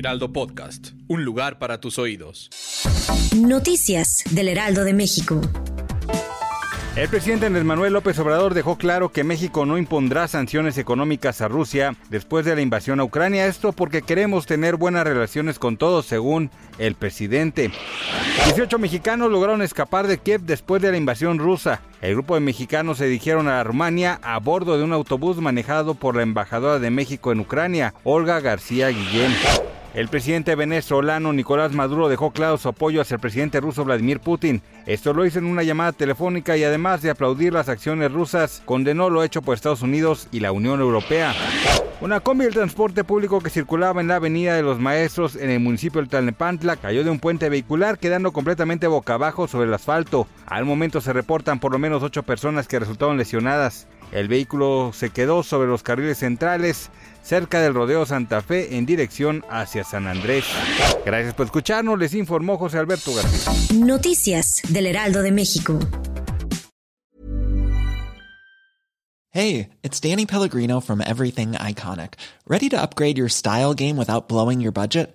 Heraldo Podcast, un lugar para tus oídos. Noticias del Heraldo de México. El presidente Andrés Manuel López Obrador dejó claro que México no impondrá sanciones económicas a Rusia después de la invasión a Ucrania. Esto porque queremos tener buenas relaciones con todos, según el presidente. 18 mexicanos lograron escapar de Kiev después de la invasión rusa. El grupo de mexicanos se dirigieron a Rumania a bordo de un autobús manejado por la embajadora de México en Ucrania, Olga García Guillén. El presidente venezolano Nicolás Maduro dejó claro su apoyo hacia el presidente ruso Vladimir Putin. Esto lo hizo en una llamada telefónica y además de aplaudir las acciones rusas, condenó lo hecho por Estados Unidos y la Unión Europea. Una combi del transporte público que circulaba en la Avenida de los Maestros en el municipio de Tlalnepantla cayó de un puente vehicular quedando completamente boca abajo sobre el asfalto. Al momento se reportan por lo menos ocho personas que resultaron lesionadas. El vehículo se quedó sobre los carriles centrales cerca del Rodeo Santa Fe en dirección hacia San Andrés. Gracias por escucharnos, les informó José Alberto García. Noticias del Heraldo de México. Hey, it's Danny Pellegrino from Everything Iconic. Ready to upgrade your style game without blowing your budget?